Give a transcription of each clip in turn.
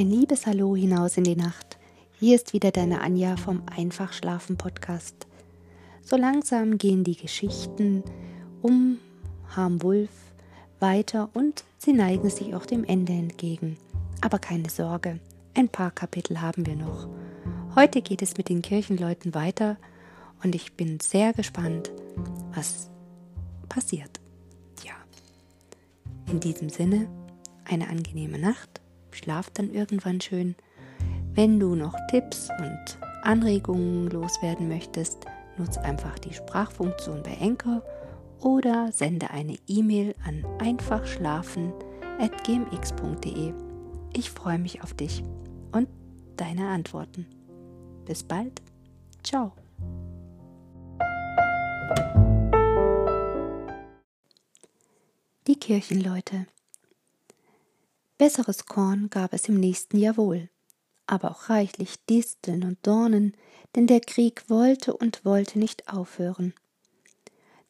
Ein liebes Hallo hinaus in die Nacht. Hier ist wieder deine Anja vom Einfach Schlafen Podcast. So langsam gehen die Geschichten um Harm Wolf weiter und sie neigen sich auch dem Ende entgegen. Aber keine Sorge, ein paar Kapitel haben wir noch. Heute geht es mit den Kirchenleuten weiter und ich bin sehr gespannt, was passiert. Ja. In diesem Sinne, eine angenehme Nacht, schlaf dann irgendwann schön. Wenn du noch Tipps und Anregungen loswerden möchtest, nutze einfach die Sprachfunktion bei Enker oder sende eine E-Mail an einfachschlafen.gmx.de. Ich freue mich auf dich und deine Antworten. Bis bald. Ciao. Die Kirchenleute. Besseres Korn gab es im nächsten Jahr wohl, aber auch reichlich Disteln und Dornen, denn der Krieg wollte und wollte nicht aufhören.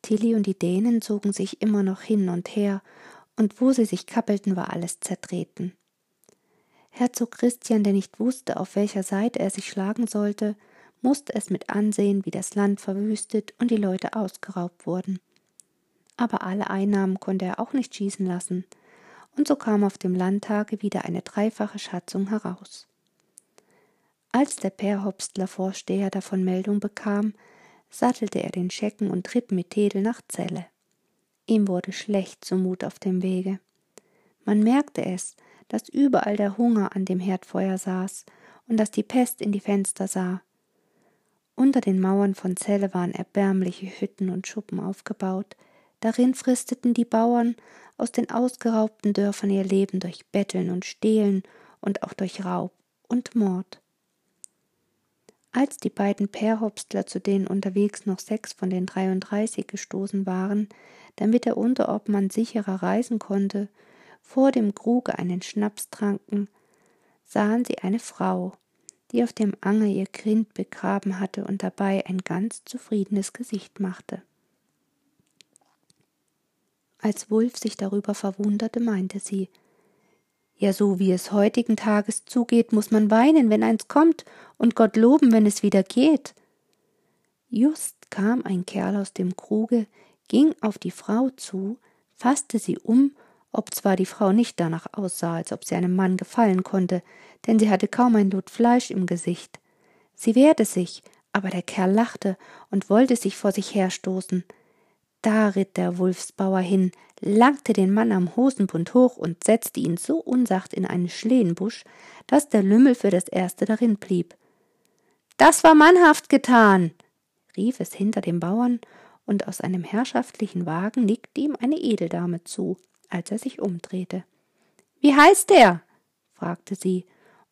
Tilly und die Dänen zogen sich immer noch hin und her, und wo sie sich kappelten, war alles zertreten. Herzog Christian, der nicht wusste, auf welcher Seite er sich schlagen sollte, musste es mit ansehen, wie das Land verwüstet und die Leute ausgeraubt wurden. Aber alle Einnahmen konnte er auch nicht schießen lassen, und so kam auf dem Landtage wieder eine dreifache Schatzung heraus. Als der Perhopstler Vorsteher davon Meldung bekam, sattelte er den Schecken und ritt mit Tedel nach Celle. Ihm wurde schlecht zumut auf dem Wege. Man merkte es, dass überall der Hunger an dem Herdfeuer saß und dass die Pest in die Fenster sah. Unter den Mauern von Celle waren erbärmliche Hütten und Schuppen aufgebaut, darin fristeten die Bauern aus den ausgeraubten Dörfern ihr Leben durch Betteln und Stehlen und auch durch Raub und Mord. Als die beiden Perhopstler, zu denen unterwegs noch sechs von den 33 gestoßen waren, damit der Unterobmann sicherer reisen konnte, vor dem Kruge einen Schnaps tranken, sahen sie eine Frau, die auf dem Anger ihr Kind begraben hatte und dabei ein ganz zufriedenes Gesicht machte. Als Wulf sich darüber verwunderte, meinte sie Ja, so wie es heutigen Tages zugeht, muss man weinen, wenn eins kommt, und Gott loben, wenn es wieder geht. Just kam ein Kerl aus dem Kruge, ging auf die Frau zu, fasste sie um, ob zwar die Frau nicht danach aussah, als ob sie einem Mann gefallen konnte, denn sie hatte kaum ein Lot Fleisch im Gesicht. Sie wehrte sich, aber der Kerl lachte und wollte sich vor sich herstoßen. Da ritt der Wulfsbauer hin, langte den Mann am Hosenbund hoch und setzte ihn so unsacht in einen Schlehenbusch, dass der Lümmel für das erste darin blieb. Das war mannhaft getan, rief es hinter dem Bauern, und aus einem herrschaftlichen Wagen nickte ihm eine Edeldame zu, als er sich umdrehte. Wie heißt er? fragte sie,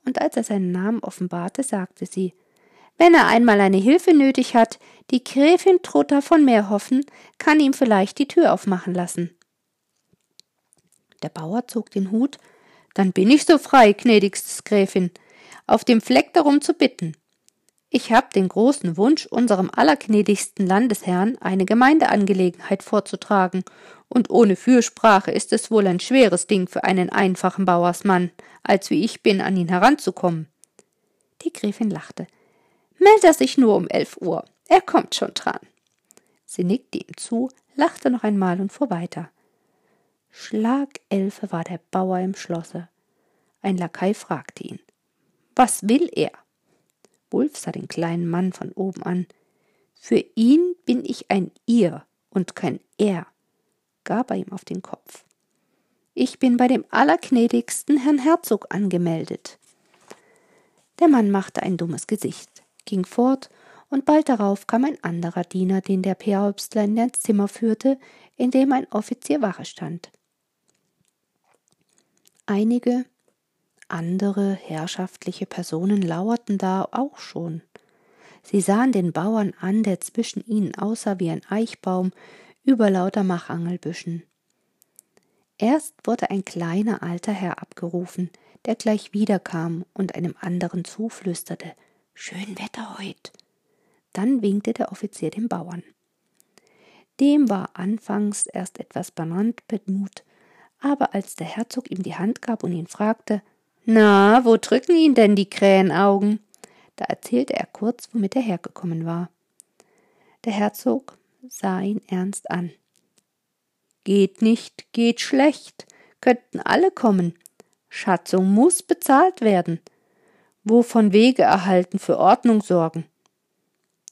und als er seinen Namen offenbarte, sagte sie wenn er einmal eine Hilfe nötig hat, die Gräfin Trutta von Meerhoffen kann ihm vielleicht die Tür aufmachen lassen. Der Bauer zog den Hut. Dann bin ich so frei, gnädigstes Gräfin, auf dem Fleck darum zu bitten. Ich hab den großen Wunsch, unserem allergnädigsten Landesherrn eine Gemeindeangelegenheit vorzutragen, und ohne Fürsprache ist es wohl ein schweres Ding für einen einfachen Bauersmann, als wie ich bin, an ihn heranzukommen. Die Gräfin lachte. Meld er sich nur um elf Uhr. Er kommt schon dran. Sie nickte ihm zu, lachte noch einmal und fuhr weiter. Schlagelfe war der Bauer im Schlosse. Ein Lakai fragte ihn. Was will er? Wulf sah den kleinen Mann von oben an. Für ihn bin ich ein Ihr und kein Er, gab er ihm auf den Kopf. Ich bin bei dem allergnädigsten Herrn Herzog angemeldet. Der Mann machte ein dummes Gesicht ging fort, und bald darauf kam ein anderer Diener, den der Peerhäupstler in das Zimmer führte, in dem ein Offizier Wache stand. Einige andere herrschaftliche Personen lauerten da auch schon. Sie sahen den Bauern an, der zwischen ihnen aussah wie ein Eichbaum über lauter Machangelbüschen. Erst wurde ein kleiner alter Herr abgerufen, der gleich wiederkam und einem anderen zuflüsterte – Schön Wetter heut. Dann winkte der Offizier dem Bauern. Dem war anfangs erst etwas banant mit Mut, aber als der Herzog ihm die Hand gab und ihn fragte, Na, wo drücken ihn denn die Krähenaugen? Da erzählte er kurz, womit er hergekommen war. Der Herzog sah ihn ernst an. Geht nicht, geht schlecht, könnten alle kommen. Schatzung muss bezahlt werden. Wovon Wege erhalten für Ordnung sorgen.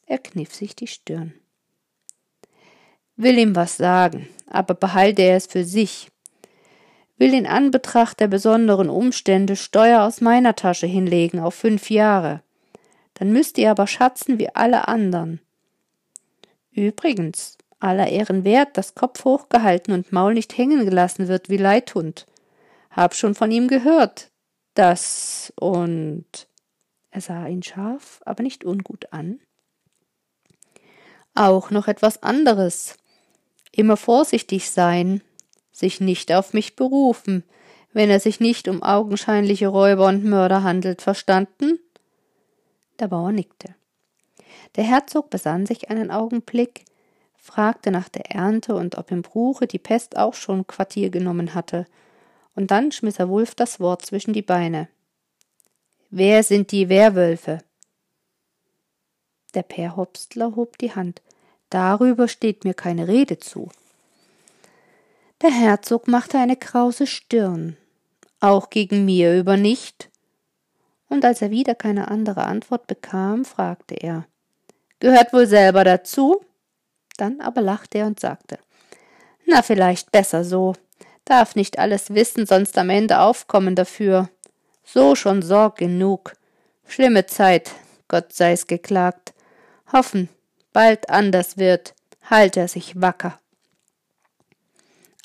Er kniff sich die Stirn. Will ihm was sagen, aber behalte er es für sich. Will in Anbetracht der besonderen Umstände Steuer aus meiner Tasche hinlegen auf fünf Jahre. Dann müsst ihr aber schatzen wie alle anderen. Übrigens, aller Ehren wert, dass Kopf hochgehalten und Maul nicht hängen gelassen wird wie Leithund. Hab schon von ihm gehört. Das und er sah ihn scharf, aber nicht ungut an. Auch noch etwas anderes. Immer vorsichtig sein, sich nicht auf mich berufen, wenn er sich nicht um augenscheinliche Räuber und Mörder handelt, verstanden? Der Bauer nickte. Der Herzog besann sich einen Augenblick, fragte nach der Ernte und ob im Bruche die Pest auch schon Quartier genommen hatte, und dann schmiss er Wulf das Wort zwischen die Beine. Wer sind die Werwölfe? Der Perhopstler hob die Hand. Darüber steht mir keine Rede zu. Der Herzog machte eine krause Stirn. Auch gegen mir über nicht? Und als er wieder keine andere Antwort bekam, fragte er Gehört wohl selber dazu? Dann aber lachte er und sagte Na, vielleicht besser so. Darf nicht alles wissen, sonst am Ende aufkommen dafür. So schon Sorg genug. Schlimme Zeit, Gott sei's geklagt. Hoffen, bald anders wird, halt er sich wacker.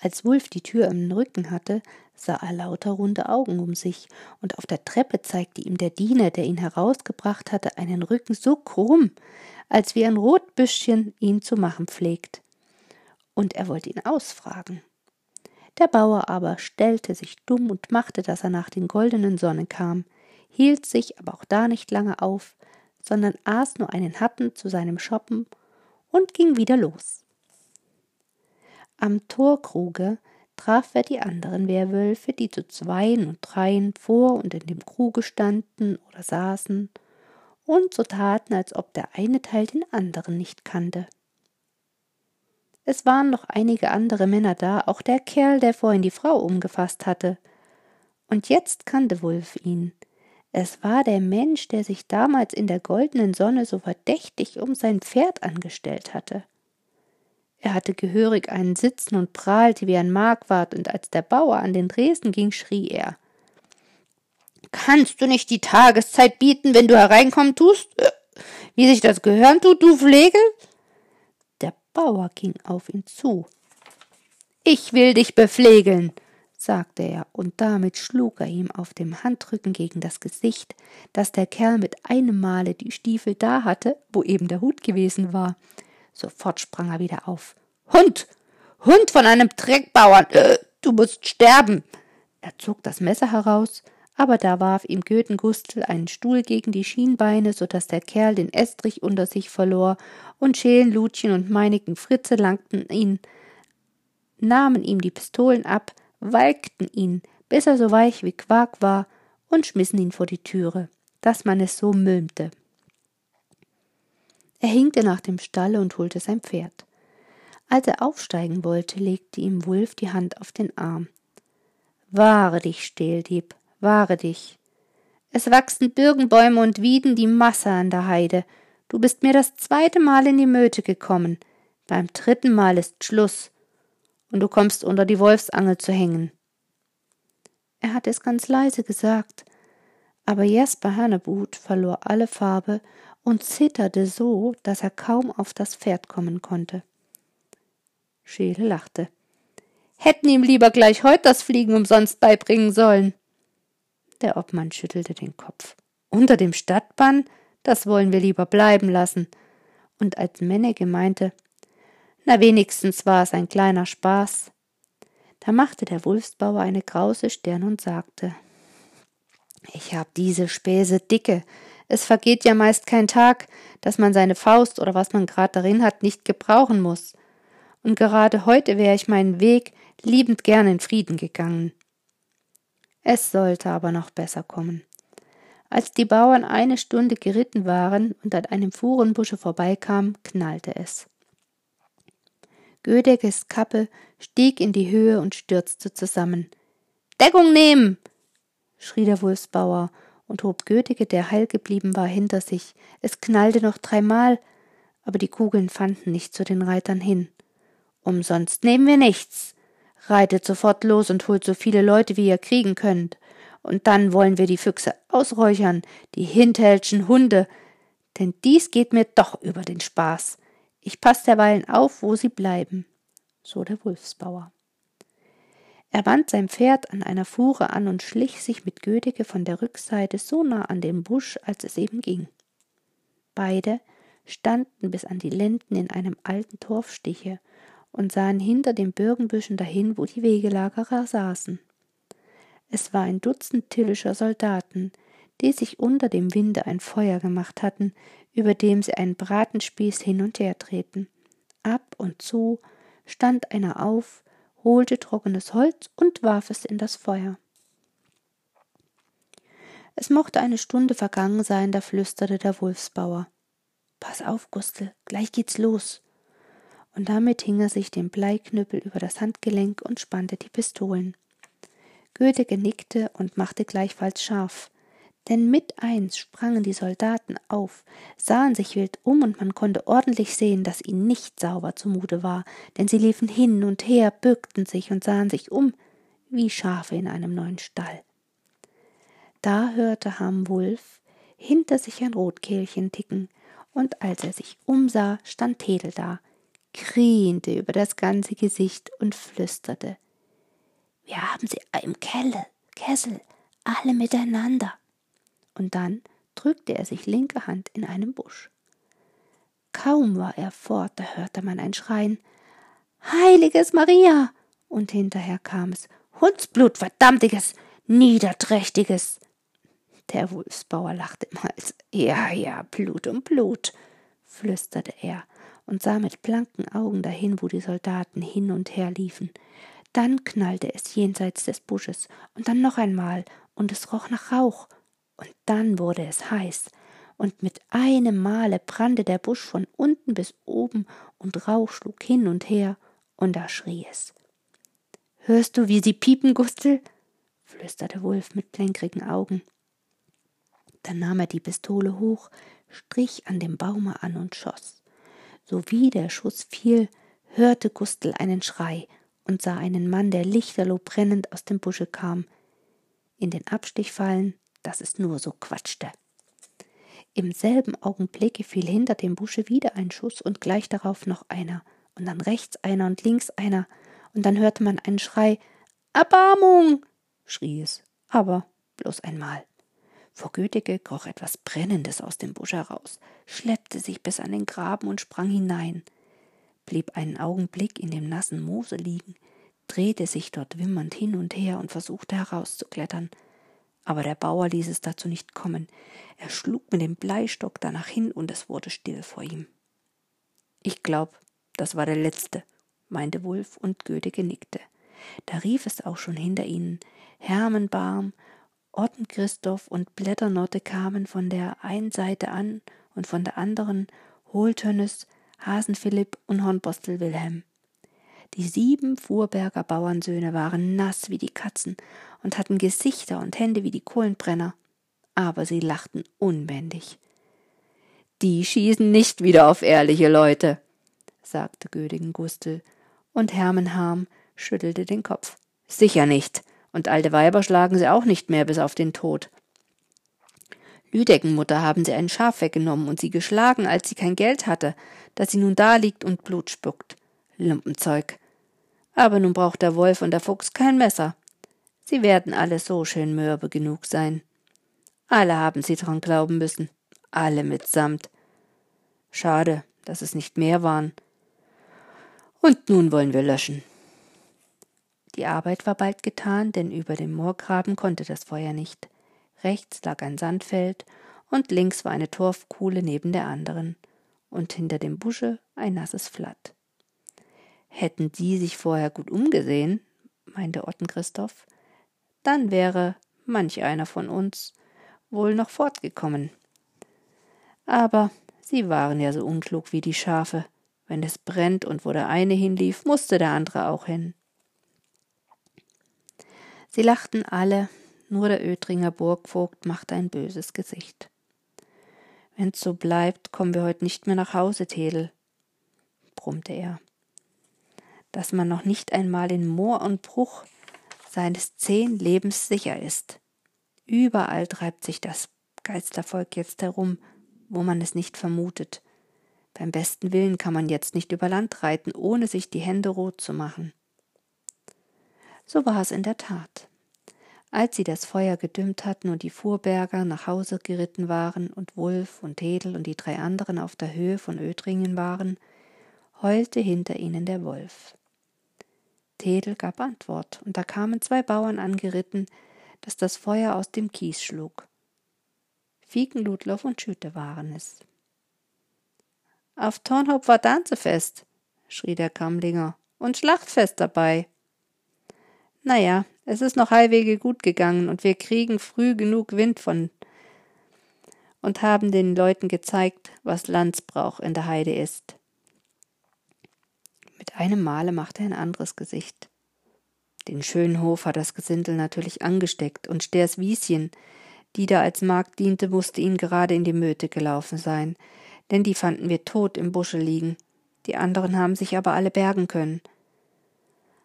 Als Wulf die Tür im Rücken hatte, sah er lauter runde Augen um sich, und auf der Treppe zeigte ihm der Diener, der ihn herausgebracht hatte, einen Rücken so krumm, als wie ein Rotbüschchen ihn zu machen pflegt. Und er wollte ihn ausfragen. Der Bauer aber stellte sich dumm und machte, dass er nach den goldenen Sonnen kam, hielt sich aber auch da nicht lange auf, sondern aß nur einen Happen zu seinem Schoppen und ging wieder los. Am Torkruge traf er die anderen Werwölfe, die zu Zweien und Dreien vor und in dem Kruge standen oder saßen und so taten, als ob der eine Teil den anderen nicht kannte. Es waren noch einige andere Männer da, auch der Kerl, der vorhin die Frau umgefasst hatte. Und jetzt kannte Wulf ihn. Es war der Mensch, der sich damals in der goldenen Sonne so verdächtig um sein Pferd angestellt hatte. Er hatte gehörig einen Sitzen und prahlte wie ein Markwart, und als der Bauer an den Dresden ging, schrie er Kannst du nicht die Tageszeit bieten, wenn du hereinkommen tust? Äh, wie sich das gehören tut, du Pflegel? Bauer ging auf ihn zu. Ich will dich bepflegeln, sagte er, und damit schlug er ihm auf dem Handrücken gegen das Gesicht, dass der Kerl mit einem Male die Stiefel da hatte, wo eben der Hut gewesen war. Sofort sprang er wieder auf. Hund! Hund von einem Dreckbauern! Äh, du musst sterben! Er zog das Messer heraus, aber da warf ihm Götengustel einen Stuhl gegen die Schienbeine, so dass der Kerl den Estrich unter sich verlor, und Schälen, Lutchen und Meinigen Fritze langten ihn, nahmen ihm die Pistolen ab, walkten ihn, bis er so weich wie Quark war, und schmissen ihn vor die Türe, dass man es so mülmte. Er hinkte nach dem Stalle und holte sein Pferd. Als er aufsteigen wollte, legte ihm Wulf die Hand auf den Arm. Wahre dich, Stehldieb, wahre dich. Es wachsen Birkenbäume und Wieden die Masse an der Heide. Du bist mir das zweite Mal in die Möte gekommen. Beim dritten Mal ist Schluss. Und du kommst unter die Wolfsangel zu hängen. Er hatte es ganz leise gesagt, aber Jesper Hannebut verlor alle Farbe und zitterte so, dass er kaum auf das Pferd kommen konnte. Schele lachte. Hätten ihm lieber gleich heut das Fliegen umsonst beibringen sollen. Der Obmann schüttelte den Kopf. Unter dem Stadtbann? Das wollen wir lieber bleiben lassen. Und als Menneke meinte, na wenigstens war es ein kleiner Spaß. Da machte der Wulfsbauer eine krause Stirn und sagte, ich hab diese Späße dicke, es vergeht ja meist kein Tag, dass man seine Faust oder was man grad darin hat, nicht gebrauchen muss. Und gerade heute wäre ich meinen Weg liebend gern in Frieden gegangen. Es sollte aber noch besser kommen. Als die Bauern eine Stunde geritten waren und an einem Fuhrenbusche vorbeikamen, knallte es. Gödeges Kappe stieg in die Höhe und stürzte zusammen. Deckung nehmen! schrie der Wulfsbauer und hob Gödeke, der heil geblieben war, hinter sich. Es knallte noch dreimal, aber die Kugeln fanden nicht zu den Reitern hin. Umsonst nehmen wir nichts. Reitet sofort los und holt so viele Leute, wie ihr kriegen könnt. Und dann wollen wir die Füchse ausräuchern, die hinterhältschen Hunde, denn dies geht mir doch über den Spaß. Ich pass derweilen auf, wo sie bleiben. So der Wulfsbauer. Er band sein Pferd an einer Fuhre an und schlich sich mit Gödeke von der Rückseite so nah an den Busch, als es eben ging. Beide standen bis an die Lenden in einem alten Torfstiche und sahen hinter den Birkenbüschen dahin, wo die Wegelagerer saßen. Es war ein Dutzend tillischer Soldaten, die sich unter dem Winde ein Feuer gemacht hatten, über dem sie einen Bratenspieß hin und her drehten. Ab und zu stand einer auf, holte trockenes Holz und warf es in das Feuer. Es mochte eine Stunde vergangen sein, da flüsterte der Wulfsbauer. Pass auf, Gustl, gleich geht's los. Und damit hing er sich den Bleiknüppel über das Handgelenk und spannte die Pistolen. Goethe genickte und machte gleichfalls scharf. Denn mit eins sprangen die Soldaten auf, sahen sich wild um, und man konnte ordentlich sehen, dass ihnen nicht sauber zumute war, denn sie liefen hin und her, bückten sich und sahen sich um, wie Schafe in einem neuen Stall. Da hörte Ham Wulf hinter sich ein Rotkehlchen ticken, und als er sich umsah, stand Tedel da, kriente über das ganze Gesicht und flüsterte wir haben sie im Kelle, Kessel, alle miteinander. Und dann drückte er sich linke Hand in einen Busch. Kaum war er fort, da hörte man ein Schreien. Heiliges Maria! Und hinterher kam es. Hundsblut, verdammtiges, niederträchtiges. Der Wulfsbauer lachte im Hals. Ja, ja, Blut um Blut, flüsterte er und sah mit blanken Augen dahin, wo die Soldaten hin und her liefen. Dann knallte es jenseits des Busches und dann noch einmal, und es roch nach Rauch, und dann wurde es heiß, und mit einem Male brannte der Busch von unten bis oben, und Rauch schlug hin und her, und da schrie es. Hörst du, wie sie piepen, Gustl? flüsterte Wulf mit blänkrigen Augen. Dann nahm er die Pistole hoch, strich an dem Baume an und schoss. Sowie der Schuss fiel, hörte Gustl einen Schrei und sah einen Mann, der lichterloh brennend aus dem Busche kam, in den Abstich fallen, dass es nur so quatschte. Im selben Augenblicke fiel hinter dem Busche wieder ein Schuss und gleich darauf noch einer, und dann rechts einer und links einer, und dann hörte man einen Schrei Erbarmung. schrie es, aber bloß einmal. Vor Gütige kroch etwas Brennendes aus dem Busch heraus, schleppte sich bis an den Graben und sprang hinein blieb einen Augenblick in dem nassen Moose liegen, drehte sich dort wimmernd hin und her und versuchte herauszuklettern. Aber der Bauer ließ es dazu nicht kommen. Er schlug mit dem Bleistock danach hin und es wurde still vor ihm. Ich glaub, das war der letzte, meinte Wulf und Goethe genickte. Da rief es auch schon hinter ihnen. Hermenbarm, Christoph und Blätternotte kamen von der einen Seite an und von der anderen Holtönnes, Hasenphilipp und Hornbostel Wilhelm. Die sieben Fuhrberger Bauernsöhne waren nass wie die Katzen und hatten Gesichter und Hände wie die Kohlenbrenner, aber sie lachten unbändig. Die schießen nicht wieder auf ehrliche Leute, sagte Gödigen Gustel, und Hermenharm schüttelte den Kopf. Sicher nicht, und alte Weiber schlagen sie auch nicht mehr bis auf den Tod. Lüdeckenmutter haben sie ein Schaf weggenommen und sie geschlagen, als sie kein Geld hatte, dass sie nun da liegt und Blut spuckt. Lumpenzeug. Aber nun braucht der Wolf und der Fuchs kein Messer. Sie werden alle so schön mürbe genug sein. Alle haben sie dran glauben müssen. Alle mitsamt. Schade, dass es nicht mehr waren. Und nun wollen wir löschen. Die Arbeit war bald getan, denn über dem Moorgraben konnte das Feuer nicht. Rechts lag ein Sandfeld und links war eine Torfkuhle neben der anderen und hinter dem Busche ein nasses Flatt. Hätten die sich vorher gut umgesehen, meinte Otten Christoph, dann wäre manch einer von uns wohl noch fortgekommen. Aber sie waren ja so unklug wie die Schafe. Wenn es brennt und wo der eine hinlief, musste der andere auch hin. Sie lachten alle, nur der Ötringer Burgvogt machte ein böses Gesicht. Wenn's so bleibt, kommen wir heute nicht mehr nach Hause, Tedel, brummte er. Dass man noch nicht einmal in Moor und Bruch seines zehn Lebens sicher ist. Überall treibt sich das Geistervolk jetzt herum, wo man es nicht vermutet. Beim besten Willen kann man jetzt nicht über Land reiten, ohne sich die Hände rot zu machen. So war es in der Tat. Als sie das Feuer gedümmt hatten und die Fuhrberger nach Hause geritten waren und Wulf und Hedel und die drei anderen auf der Höhe von Ödringen waren, heulte hinter ihnen der Wolf. Tedel gab Antwort, und da kamen zwei Bauern angeritten, dass das Feuer aus dem Kies schlug. Fiegenludloff und Schüte waren es. Auf Tornhaupt war Danzefest, schrie der Kammlinger, und Schlachtfest dabei. Na ja, es ist noch halbwege gut gegangen und wir kriegen früh genug Wind von und haben den Leuten gezeigt, was Landsbrauch in der Heide ist. Mit einem Male machte er ein anderes Gesicht. Den schönen Hof hat das Gesindel natürlich angesteckt, und Sters Wieschen, die da als Magd diente, musste ihnen gerade in die Möte gelaufen sein, denn die fanden wir tot im Busche liegen. Die anderen haben sich aber alle bergen können.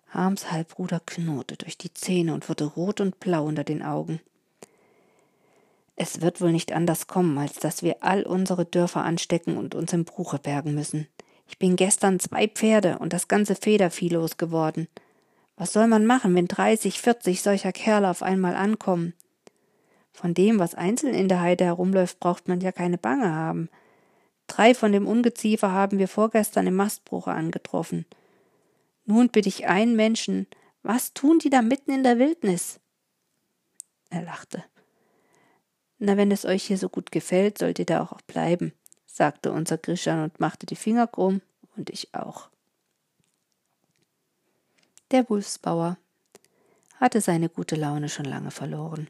Harms Halbbruder knurrte durch die Zähne und wurde rot und blau unter den Augen. Es wird wohl nicht anders kommen, als dass wir all unsere Dörfer anstecken und uns im Bruche bergen müssen. Ich bin gestern zwei Pferde und das ganze Federvieh losgeworden. Was soll man machen, wenn dreißig, vierzig solcher Kerle auf einmal ankommen? Von dem, was einzeln in der Heide herumläuft, braucht man ja keine Bange haben. Drei von dem Ungeziefer haben wir vorgestern im Mastbruche angetroffen. Nun bitte ich einen Menschen, was tun die da mitten in der Wildnis? Er lachte. Na, wenn es euch hier so gut gefällt, sollt ihr da auch bleiben, sagte unser Grischan und machte die Finger krumm, und ich auch. Der Wulfsbauer hatte seine gute Laune schon lange verloren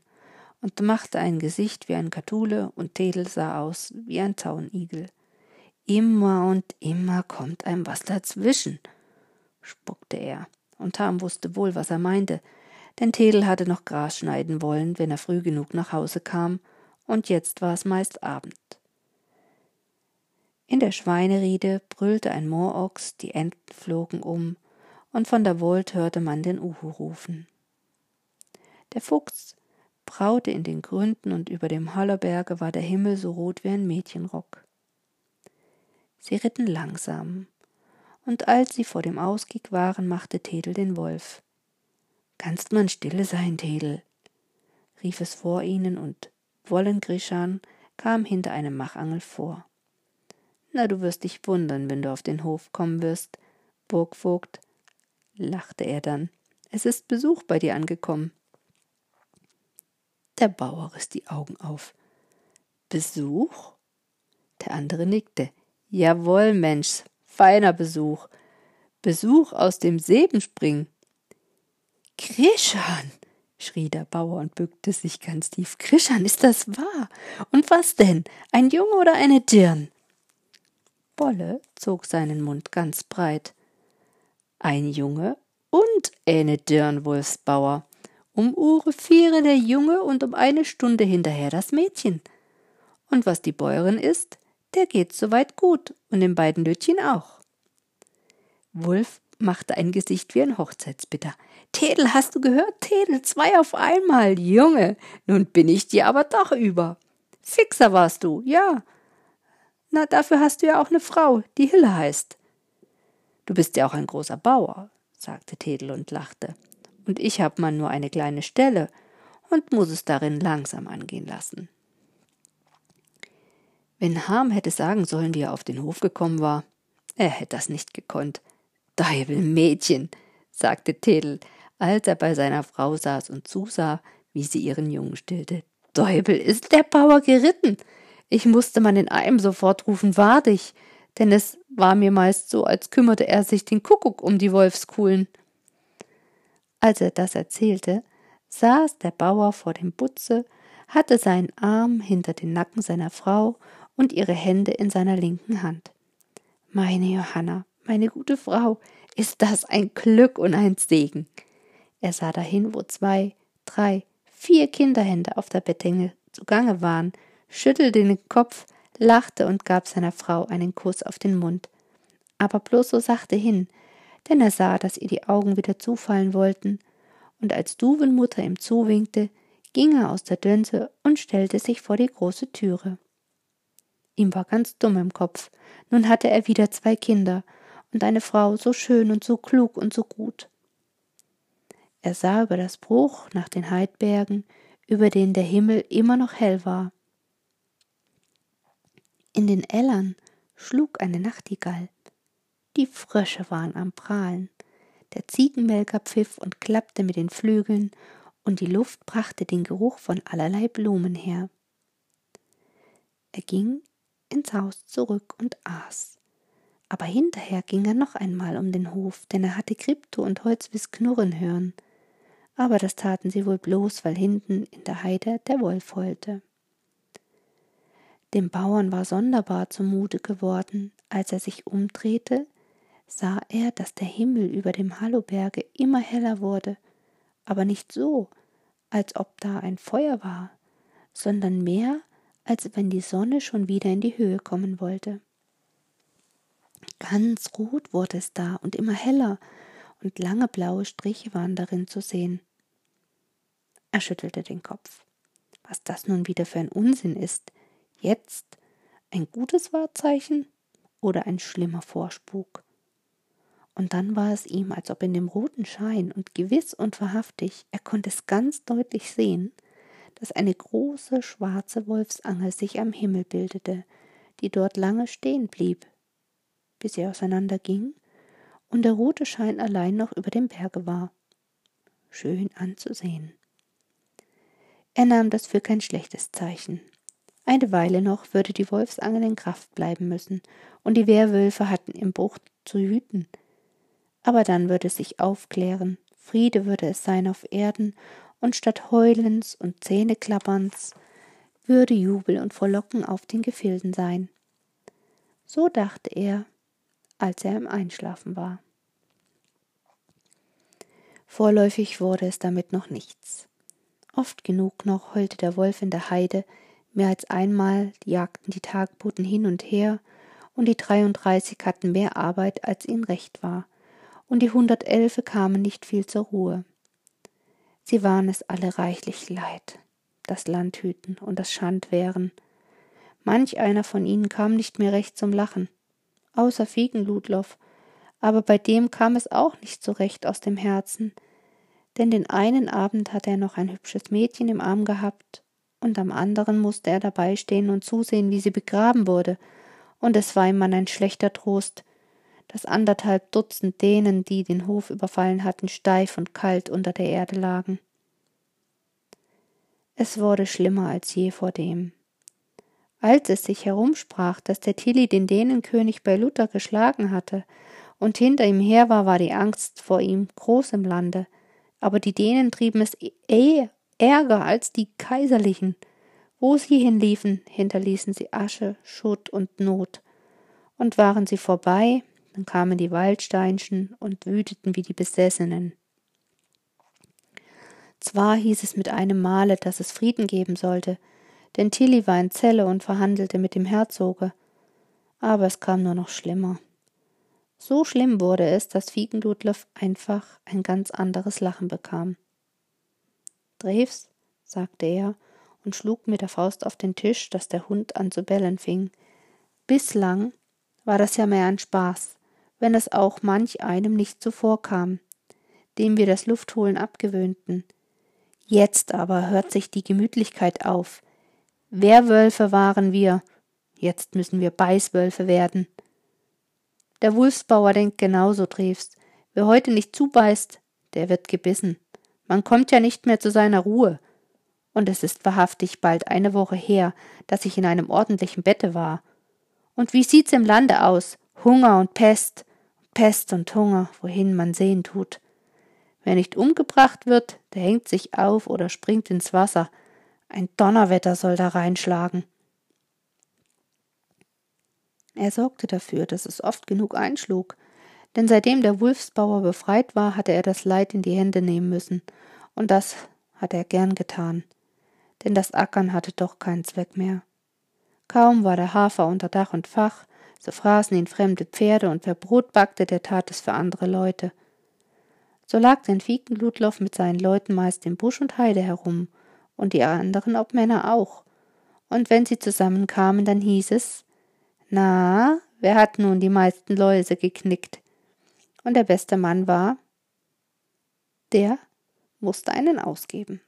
und machte ein Gesicht wie ein Kathule und Tedel sah aus wie ein Zaunigel. Immer und immer kommt einem was dazwischen, spuckte er, und Tam wusste wohl, was er meinte, denn Tedel hatte noch Gras schneiden wollen, wenn er früh genug nach Hause kam, und jetzt war es meist Abend. In der Schweineriede brüllte ein Moorochs, die Enten flogen um, und von der Wold hörte man den Uhu rufen. Der Fuchs braute in den Gründen und über dem Hollerberge war der Himmel so rot wie ein Mädchenrock. Sie ritten langsam, und als sie vor dem Auskick waren, machte Tedel den Wolf. Kannst man stille sein, Tedel? rief es vor ihnen, und Wollengrischan kam hinter einem Machangel vor. Na, du wirst dich wundern, wenn du auf den Hof kommen wirst, Burgvogt, lachte er dann. Es ist Besuch bei dir angekommen. Der Bauer riss die Augen auf. Besuch? Der andere nickte. Jawohl, Mensch, feiner Besuch. Besuch aus dem Sebenspring. Krischan, schrie der Bauer und bückte sich ganz tief. Krischan, ist das wahr? Und was denn? Ein Junge oder eine Dirn? Bolle zog seinen Mund ganz breit. Ein Junge und eine Dirn, Wolfsbauer. Um Uhr viere der Junge und um eine Stunde hinterher das Mädchen. Und was die Bäuerin ist, der geht soweit gut und den beiden Lütchen auch. Wulf machte ein Gesicht wie ein Hochzeitsbitter. Tedel, hast du gehört? Tedel, zwei auf einmal, Junge. Nun bin ich dir aber doch über. Fixer warst du, ja. Na, dafür hast du ja auch eine Frau, die Hille heißt. Du bist ja auch ein großer Bauer, sagte Tedel und lachte. Und ich hab man nur eine kleine Stelle und muss es darin langsam angehen lassen. Wenn Harm hätte sagen sollen, wie er auf den Hof gekommen war, er hätte das nicht gekonnt. Deibel Mädchen, sagte Tedel, als er bei seiner Frau saß und zusah, wie sie ihren Jungen stillte. Deubel, ist der Bauer geritten? Ich musste man in einem sofort rufen, war dich, denn es war mir meist so, als kümmerte er sich den Kuckuck um die Wolfskuhlen. Als er das erzählte, saß der Bauer vor dem Butze, hatte seinen Arm hinter den Nacken seiner Frau und ihre Hände in seiner linken Hand. Meine Johanna, meine gute Frau, ist das ein Glück und ein Segen. Er sah dahin, wo zwei, drei, vier Kinderhände auf der Bettdecke zugange waren, schüttelte den Kopf, lachte und gab seiner Frau einen Kuss auf den Mund. Aber bloß so sachte hin, denn er sah, dass ihr die Augen wieder zufallen wollten, und als Duvenmutter ihm zuwinkte, ging er aus der Dönse und stellte sich vor die große Türe. Ihm war ganz dumm im Kopf. Nun hatte er wieder zwei Kinder und eine Frau so schön und so klug und so gut. Er sah über das Bruch nach den Heidbergen, über denen der Himmel immer noch hell war. In den Ellern schlug eine Nachtigall. Die Frösche waren am Prahlen. Der Ziegenmelker pfiff und klappte mit den Flügeln, und die Luft brachte den Geruch von allerlei Blumen her. Er ging ins Haus zurück und aß. Aber hinterher ging er noch einmal um den Hof, denn er hatte Krypto und Holzwiss knurren hören. Aber das taten sie wohl bloß, weil hinten in der Heide der Wolf heulte. Dem Bauern war sonderbar zumute geworden, als er sich umdrehte, sah er, dass der Himmel über dem Halloberge immer heller wurde, aber nicht so, als ob da ein Feuer war, sondern mehr, als wenn die Sonne schon wieder in die Höhe kommen wollte. Ganz rot wurde es da und immer heller, und lange blaue Striche waren darin zu sehen. Er schüttelte den Kopf. Was das nun wieder für ein Unsinn ist. Jetzt ein gutes Wahrzeichen oder ein schlimmer Vorspuk. Und dann war es ihm, als ob in dem roten Schein und gewiss und wahrhaftig, er konnte es ganz deutlich sehen, dass eine große schwarze Wolfsangel sich am Himmel bildete, die dort lange stehen blieb, bis sie auseinanderging und der rote Schein allein noch über dem Berge war. Schön anzusehen. Er nahm das für kein schlechtes Zeichen. Eine Weile noch würde die Wolfsangel in Kraft bleiben müssen, und die Werwölfe hatten im Bruch zu hüten. Aber dann würde es sich aufklären, Friede würde es sein auf Erden, und statt Heulens und Zähneklapperns würde Jubel und Frohlocken auf den Gefilden sein. So dachte er, als er im Einschlafen war. Vorläufig wurde es damit noch nichts. Oft genug noch heulte der Wolf in der Heide, mehr als einmal jagten die Tagboten hin und her, und die 33 hatten mehr Arbeit, als ihnen recht war, und die 111 kamen nicht viel zur Ruhe. Sie waren es alle reichlich leid, das Landhüten und das Schandwehren. Manch einer von ihnen kam nicht mehr recht zum Lachen, außer Fiegenludloff, aber bei dem kam es auch nicht so recht aus dem Herzen, denn den einen Abend hatte er noch ein hübsches Mädchen im Arm gehabt, und am anderen musste er dabei stehen und zusehen, wie sie begraben wurde, und es war ihm ein schlechter Trost, dass anderthalb Dutzend denen, die den Hof überfallen hatten, steif und kalt unter der Erde lagen. Es wurde schlimmer als je vor dem. Als es sich herumsprach, dass der Tilly den Dänenkönig bei Luther geschlagen hatte, und hinter ihm her war, war die Angst vor ihm groß im Lande, aber die Dänen trieben es eh ärger als die Kaiserlichen. Wo sie hinliefen, hinterließen sie Asche, Schutt und Not. Und waren sie vorbei, dann kamen die Waldsteinchen und wüteten wie die Besessenen. Zwar hieß es mit einem Male, dass es Frieden geben sollte, denn Tilly war in Zelle und verhandelte mit dem Herzoge, aber es kam nur noch schlimmer. So schlimm wurde es, dass Fiegendudloff einfach ein ganz anderes Lachen bekam. Drews, sagte er und schlug mit der Faust auf den Tisch, dass der Hund an zu bellen fing. Bislang war das ja mehr ein Spaß wenn es auch manch einem nicht so vorkam, dem wir das Luftholen abgewöhnten. Jetzt aber hört sich die Gemütlichkeit auf. Werwölfe waren wir, jetzt müssen wir Beißwölfe werden. Der Wulfsbauer denkt genauso, Drews. Wer heute nicht zubeißt, der wird gebissen. Man kommt ja nicht mehr zu seiner Ruhe. Und es ist wahrhaftig bald eine Woche her, dass ich in einem ordentlichen Bette war. Und wie sieht's im Lande aus? Hunger und Pest, Pest und Hunger, wohin man sehen tut. Wer nicht umgebracht wird, der hängt sich auf oder springt ins Wasser. Ein Donnerwetter soll da reinschlagen. Er sorgte dafür, dass es oft genug einschlug, denn seitdem der Wulfsbauer befreit war, hatte er das Leid in die Hände nehmen müssen, und das hatte er gern getan, denn das Ackern hatte doch keinen Zweck mehr. Kaum war der Hafer unter Dach und Fach, so fraßen ihn fremde Pferde, und wer Brot backte, der tat es für andere Leute. So lag denn Fieken Ludloff mit seinen Leuten meist im Busch und Heide herum, und die anderen Obmänner auch. Und wenn sie zusammenkamen, dann hieß es, na, wer hat nun die meisten Läuse geknickt? Und der beste Mann war, der musste einen ausgeben.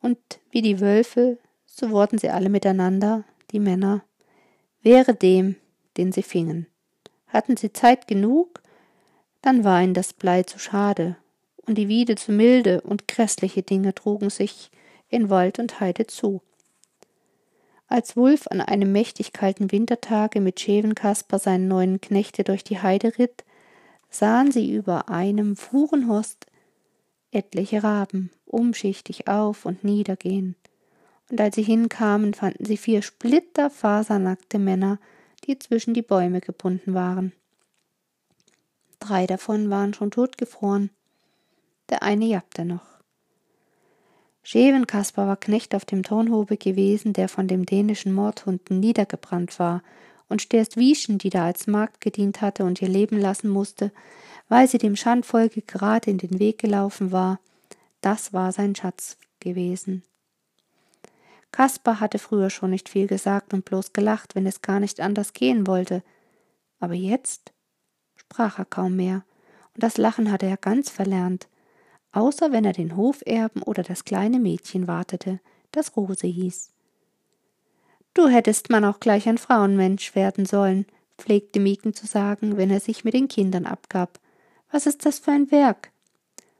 Und wie die Wölfe, so wurden sie alle miteinander, die Männer, wäre dem, den sie fingen. Hatten sie Zeit genug, dann war ihnen das Blei zu schade, und die Wiede zu milde, und grässliche Dinge trugen sich in Wald und Heide zu. Als Wulf an einem mächtig kalten Wintertage mit Schevenkasper seinen neuen Knechte durch die Heide ritt, sahen sie über einem Fuhrenhorst etliche Raben umschichtig auf und niedergehen, und als sie hinkamen, fanden sie vier splitterfasernackte Männer, die zwischen die Bäume gebunden waren. Drei davon waren schon totgefroren. Der eine jappte noch. Schevenkaspar war Knecht auf dem Tornhobe gewesen, der von dem dänischen Mordhunden niedergebrannt war, und Sterst Wieschen, die da als Magd gedient hatte und ihr Leben lassen musste, weil sie dem Schandvolke gerade in den Weg gelaufen war, das war sein Schatz gewesen. Kaspar hatte früher schon nicht viel gesagt und bloß gelacht, wenn es gar nicht anders gehen wollte. Aber jetzt sprach er kaum mehr, und das Lachen hatte er ganz verlernt, außer wenn er den Hoferben oder das kleine Mädchen wartete, das Rose hieß. Du hättest man auch gleich ein Frauenmensch werden sollen, pflegte Mieken zu sagen, wenn er sich mit den Kindern abgab. Was ist das für ein Werk?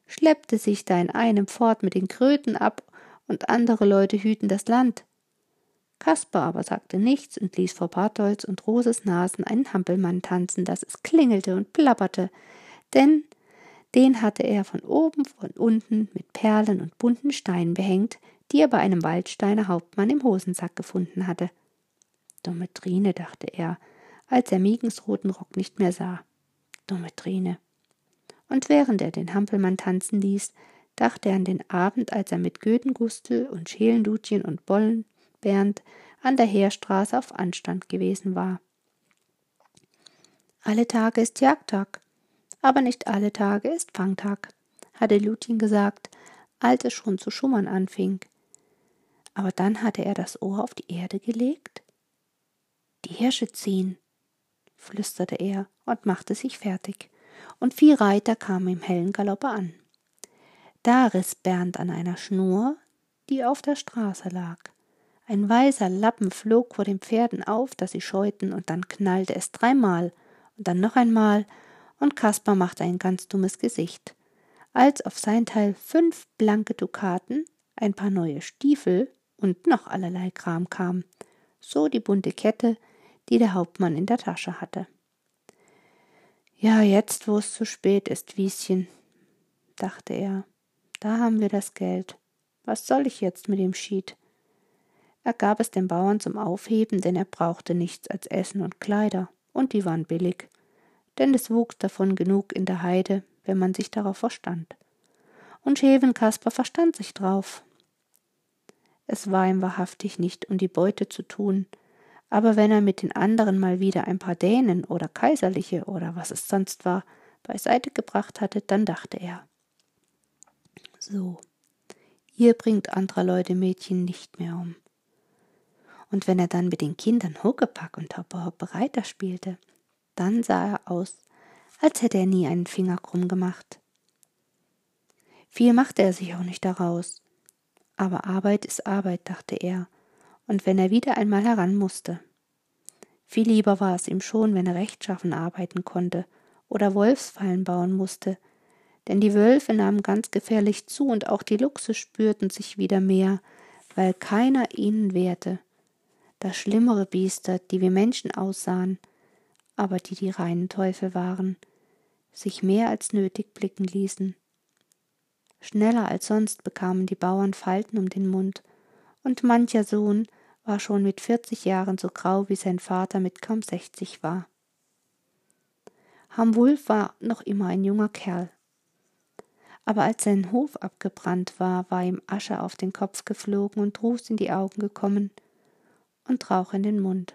Schleppte sich da in einem fort mit den Kröten ab und andere Leute hüten das Land. Kasper aber sagte nichts und ließ vor Bartholds und Roses Nasen einen Hampelmann tanzen, dass es klingelte und plapperte, denn den hatte er von oben von unten mit Perlen und bunten Steinen behängt, die er bei einem Waldsteiner Hauptmann im Hosensack gefunden hatte. Dumme Trine, dachte er, als er Miegens roten Rock nicht mehr sah. Dumme Trine. Und während er den Hampelmann tanzen ließ, dachte er an den Abend, als er mit Gödengustel und Schelendutchen und Bollen Bernd an der Heerstraße auf Anstand gewesen war. Alle Tage ist Jagdtag, aber nicht alle Tage ist Fangtag, hatte Lutin gesagt, als es schon zu schummern anfing. Aber dann hatte er das Ohr auf die Erde gelegt. Die Hirsche ziehen, flüsterte er und machte sich fertig, und vier Reiter kamen im hellen Galoppe an. Da riss Bernd an einer Schnur, die auf der Straße lag. Ein weißer Lappen flog vor den Pferden auf, dass sie scheuten, und dann knallte es dreimal und dann noch einmal, und Kaspar machte ein ganz dummes Gesicht, als auf sein Teil fünf blanke Dukaten, ein paar neue Stiefel und noch allerlei Kram kam, so die bunte Kette, die der Hauptmann in der Tasche hatte. Ja, jetzt, wo es zu spät ist, Wieschen, dachte er, da haben wir das Geld. Was soll ich jetzt mit dem Schied? Er gab es dem Bauern zum Aufheben, denn er brauchte nichts als Essen und Kleider, und die waren billig, denn es wuchs davon genug in der Heide, wenn man sich darauf verstand. Und Schevenkasper verstand sich drauf. Es war ihm wahrhaftig nicht um die Beute zu tun, aber wenn er mit den anderen mal wieder ein paar Dänen oder Kaiserliche oder was es sonst war, beiseite gebracht hatte, dann dachte er. So, ihr bringt anderer Leute Mädchen nicht mehr um. Und wenn er dann mit den Kindern Huckepack und Hoppe Hoppe Reiter spielte, dann sah er aus, als hätte er nie einen Finger krumm gemacht. Viel machte er sich auch nicht daraus. Aber Arbeit ist Arbeit, dachte er, und wenn er wieder einmal heran musste. Viel lieber war es ihm schon, wenn er rechtschaffen arbeiten konnte oder Wolfsfallen bauen musste, denn die Wölfe nahmen ganz gefährlich zu und auch die Luchse spürten sich wieder mehr, weil keiner ihnen wehrte das schlimmere Biester, die wie Menschen aussahen, aber die die reinen Teufel waren. sich mehr als nötig blicken ließen. Schneller als sonst bekamen die Bauern Falten um den Mund, und mancher Sohn war schon mit vierzig Jahren so grau wie sein Vater mit kaum sechzig war. Ham Wulf war noch immer ein junger Kerl. Aber als sein Hof abgebrannt war, war ihm Asche auf den Kopf geflogen und Ruß in die Augen gekommen und Rauch in den Mund.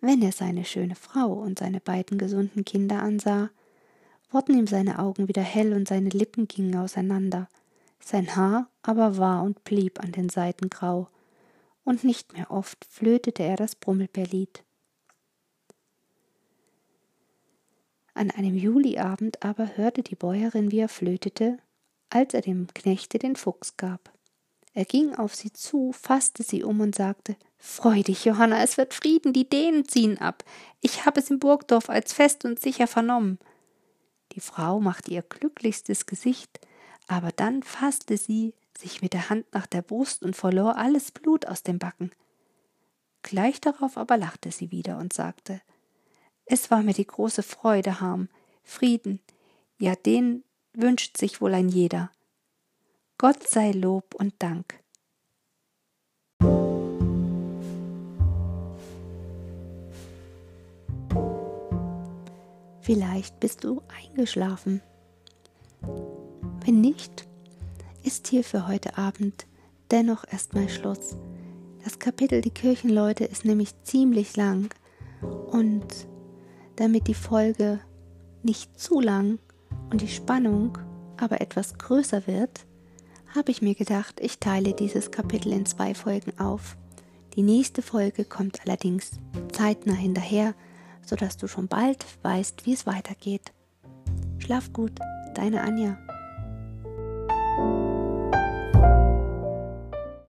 Wenn er seine schöne Frau und seine beiden gesunden Kinder ansah, wurden ihm seine Augen wieder hell und seine Lippen gingen auseinander, sein Haar aber war und blieb an den Seiten grau, und nicht mehr oft flötete er das Brummelbeerlied. An einem Juliabend aber hörte die Bäuerin, wie er flötete, als er dem Knechte den Fuchs gab. Er ging auf sie zu, fasste sie um und sagte Freu dich, Johanna, es wird Frieden, die Dänen ziehen ab. Ich habe es im Burgdorf als fest und sicher vernommen. Die Frau machte ihr glücklichstes Gesicht, aber dann fasste sie sich mit der Hand nach der Brust und verlor alles Blut aus dem Backen. Gleich darauf aber lachte sie wieder und sagte Es war mir die große Freude, Harm, Frieden, ja den wünscht sich wohl ein jeder. Gott sei Lob und Dank. Vielleicht bist du eingeschlafen. Wenn nicht, ist hier für heute Abend dennoch erstmal Schluss. Das Kapitel Die Kirchenleute ist nämlich ziemlich lang und damit die Folge nicht zu lang und die Spannung aber etwas größer wird, habe ich mir gedacht, ich teile dieses Kapitel in zwei Folgen auf. Die nächste Folge kommt allerdings zeitnah hinterher, sodass du schon bald weißt, wie es weitergeht. Schlaf gut, deine Anja.